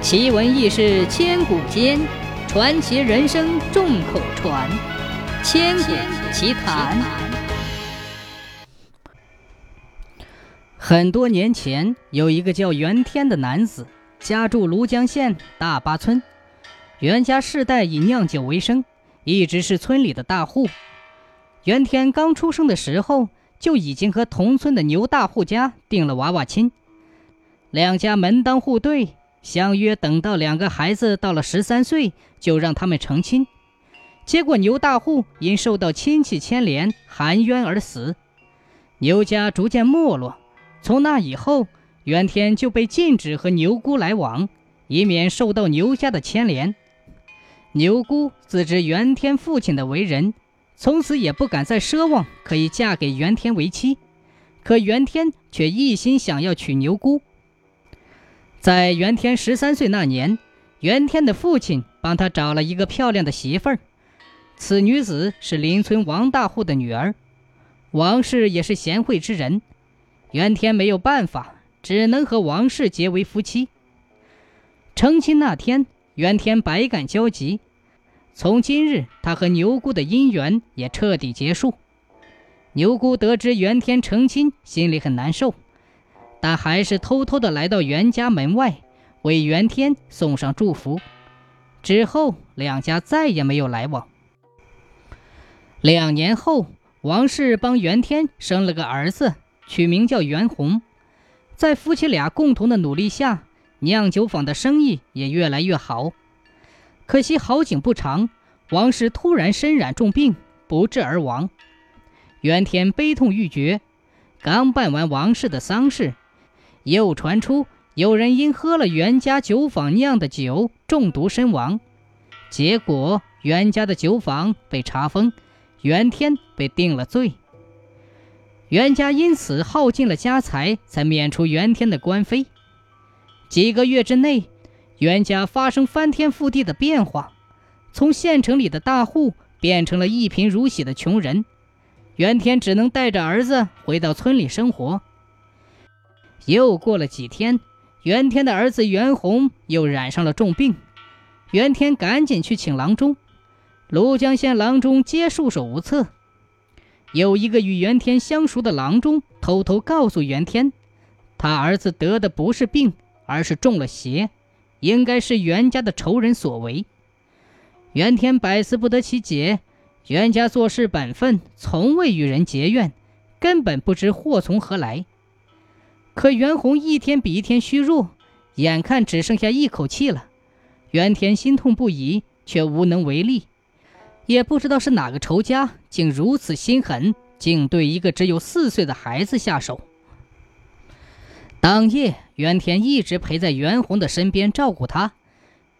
奇闻异事千古间，传奇人生众口传。千古奇谈。很多年前，有一个叫袁天的男子，家住庐江县大巴村。袁家世代以酿酒为生，一直是村里的大户。袁天刚出生的时候，就已经和同村的牛大户家定了娃娃亲，两家门当户对。相约等到两个孩子到了十三岁，就让他们成亲。结果牛大户因受到亲戚牵连，含冤而死。牛家逐渐没落。从那以后，袁天就被禁止和牛姑来往，以免受到牛家的牵连。牛姑自知袁天父亲的为人，从此也不敢再奢望可以嫁给袁天为妻。可袁天却一心想要娶牛姑。在袁天十三岁那年，袁天的父亲帮他找了一个漂亮的媳妇儿。此女子是邻村王大户的女儿，王氏也是贤惠之人。袁天没有办法，只能和王氏结为夫妻。成亲那天，袁天百感交集。从今日，他和牛姑的姻缘也彻底结束。牛姑得知袁天成亲，心里很难受。但还是偷偷的来到袁家门外，为袁天送上祝福。之后，两家再也没有来往。两年后，王氏帮袁天生了个儿子，取名叫袁弘。在夫妻俩共同的努力下，酿酒坊的生意也越来越好。可惜好景不长，王氏突然身染重病，不治而亡。袁天悲痛欲绝，刚办完王氏的丧事。又传出有人因喝了袁家酒坊酿的酒中毒身亡，结果袁家的酒坊被查封，袁天被定了罪。袁家因此耗尽了家财，才免除袁天的官非。几个月之内，袁家发生翻天覆地的变化，从县城里的大户变成了一贫如洗的穷人。袁天只能带着儿子回到村里生活。又过了几天，袁天的儿子袁弘又染上了重病，袁天赶紧去请郎中，庐江县郎中皆束手无策。有一个与袁天相熟的郎中偷偷告诉袁天，他儿子得的不是病，而是中了邪，应该是袁家的仇人所为。袁天百思不得其解，袁家做事本分，从未与人结怨，根本不知祸从何来。可袁弘一天比一天虚弱，眼看只剩下一口气了，袁田心痛不已，却无能为力。也不知道是哪个仇家，竟如此心狠，竟对一个只有四岁的孩子下手。当夜，袁田一直陪在袁弘的身边照顾他。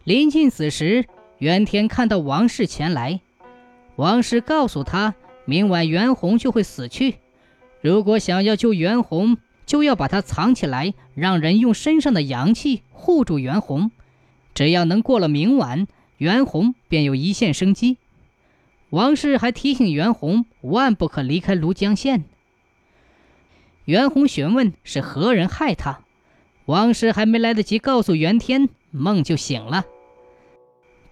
临近死时，袁田看到王氏前来，王氏告诉他，明晚袁弘就会死去，如果想要救袁弘。就要把他藏起来，让人用身上的阳气护住袁弘。只要能过了明晚，袁弘便有一线生机。王氏还提醒袁弘，万不可离开庐江县。袁弘询问是何人害他，王氏还没来得及告诉袁天，梦就醒了。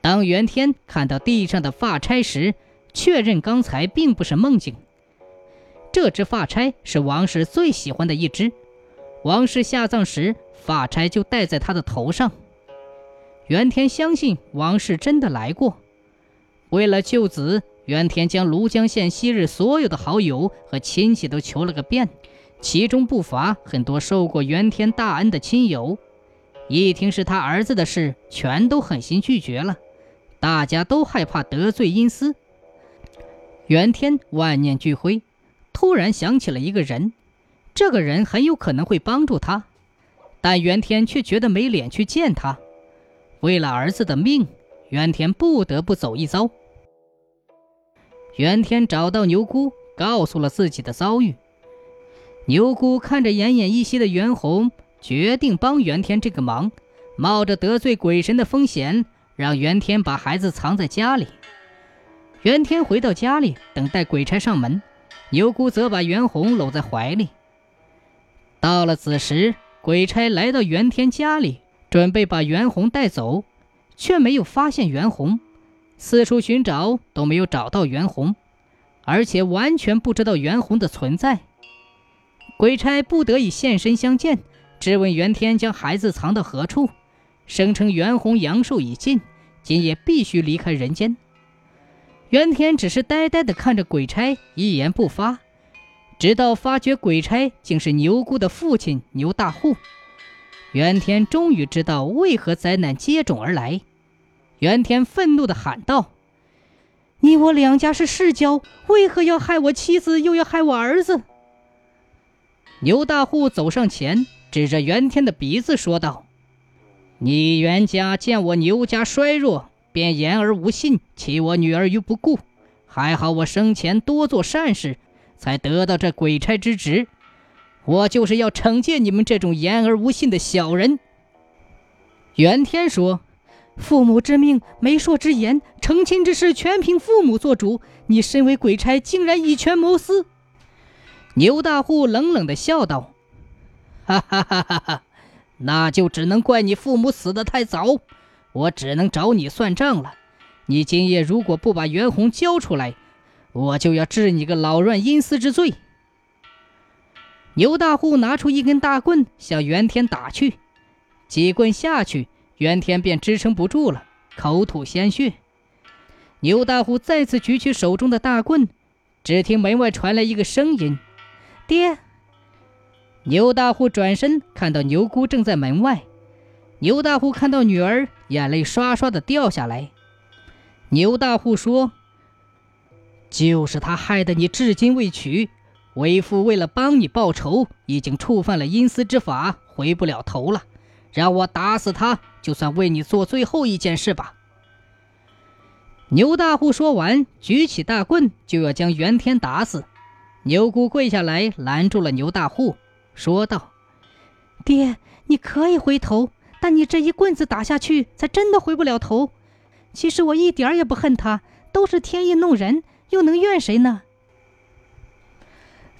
当袁天看到地上的发钗时，确认刚才并不是梦境。这只发钗是王氏最喜欢的一只，王氏下葬时，发钗就戴在他的头上。袁天相信王氏真的来过，为了救子，袁天将庐江县昔日所有的好友和亲戚都求了个遍，其中不乏很多受过袁天大恩的亲友。一听是他儿子的事，全都狠心拒绝了。大家都害怕得罪阴司。袁天万念俱灰。突然想起了一个人，这个人很有可能会帮助他，但袁天却觉得没脸去见他。为了儿子的命，袁天不得不走一遭。袁天找到牛姑，告诉了自己的遭遇。牛姑看着奄奄一息的袁弘，决定帮袁天这个忙，冒着得罪鬼神的风险，让袁天把孩子藏在家里。袁天回到家里，等待鬼差上门。牛姑则把袁弘搂在怀里。到了子时，鬼差来到袁天家里，准备把袁弘带走，却没有发现袁弘，四处寻找都没有找到袁弘，而且完全不知道袁弘的存在。鬼差不得已现身相见，质问袁天将孩子藏到何处，声称袁弘阳寿已尽，今夜必须离开人间。袁天只是呆呆地看着鬼差，一言不发，直到发觉鬼差竟是牛姑的父亲牛大户，袁天终于知道为何灾难接踵而来。袁天愤怒地喊道：“你我两家是世交，为何要害我妻子，又要害我儿子？”牛大户走上前，指着袁天的鼻子说道：“你袁家见我牛家衰弱，便言而无信，弃我女儿于不顾。还好我生前多做善事，才得到这鬼差之职。我就是要惩戒你们这种言而无信的小人。”袁天说：“父母之命，媒妁之言，成亲之事全凭父母做主。你身为鬼差，竟然以权谋私。”牛大户冷冷的笑道：“哈哈哈哈哈，那就只能怪你父母死得太早，我只能找你算账了。你今夜如果不把袁弘交出来，我就要治你个老乱阴司之罪。”牛大户拿出一根大棍向袁天打去，几棍下去，袁天便支撑不住了，口吐鲜血。牛大户再次举起手中的大棍，只听门外传来一个声音。爹，牛大户转身看到牛姑正在门外。牛大户看到女儿，眼泪刷刷的掉下来。牛大户说：“就是他害得你至今未娶，为父为了帮你报仇，已经触犯了阴司之法，回不了头了。让我打死他，就算为你做最后一件事吧。”牛大户说完，举起大棍就要将袁天打死。牛姑跪下来拦住了牛大户，说道：“爹，你可以回头，但你这一棍子打下去，才真的回不了头。其实我一点也不恨他，都是天意弄人，又能怨谁呢？”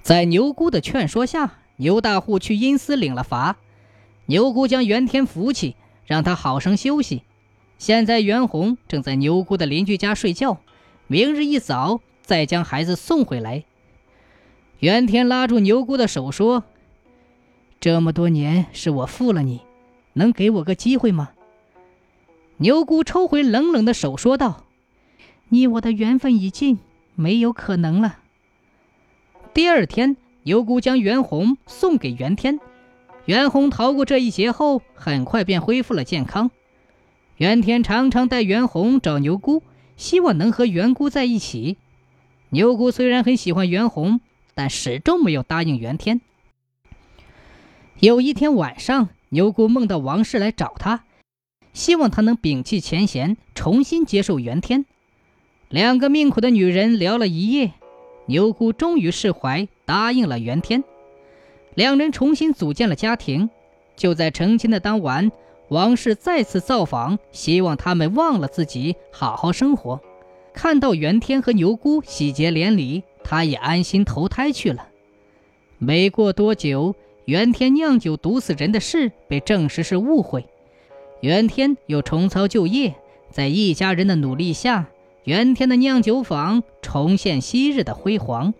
在牛姑的劝说下，牛大户去阴司领了罚。牛姑将袁天扶起，让他好生休息。现在袁弘正在牛姑的邻居家睡觉，明日一早再将孩子送回来。袁天拉住牛姑的手说：“这么多年是我负了你，能给我个机会吗？”牛姑抽回冷冷的手说道：“你我的缘分已尽，没有可能了。”第二天，牛姑将袁弘送给袁天。袁弘逃过这一劫后，很快便恢复了健康。袁天常常带袁弘找牛姑，希望能和袁姑在一起。牛姑虽然很喜欢袁弘。但始终没有答应袁天。有一天晚上，牛姑梦到王氏来找她，希望她能摒弃前嫌，重新接受袁天。两个命苦的女人聊了一夜，牛姑终于释怀，答应了袁天。两人重新组建了家庭。就在成亲的当晚，王氏再次造访，希望他们忘了自己，好好生活。看到袁天和牛姑喜结连理。他也安心投胎去了。没过多久，袁天酿酒毒死人的事被证实是误会。袁天又重操旧业，在一家人的努力下，袁天的酿酒坊重现昔日的辉煌。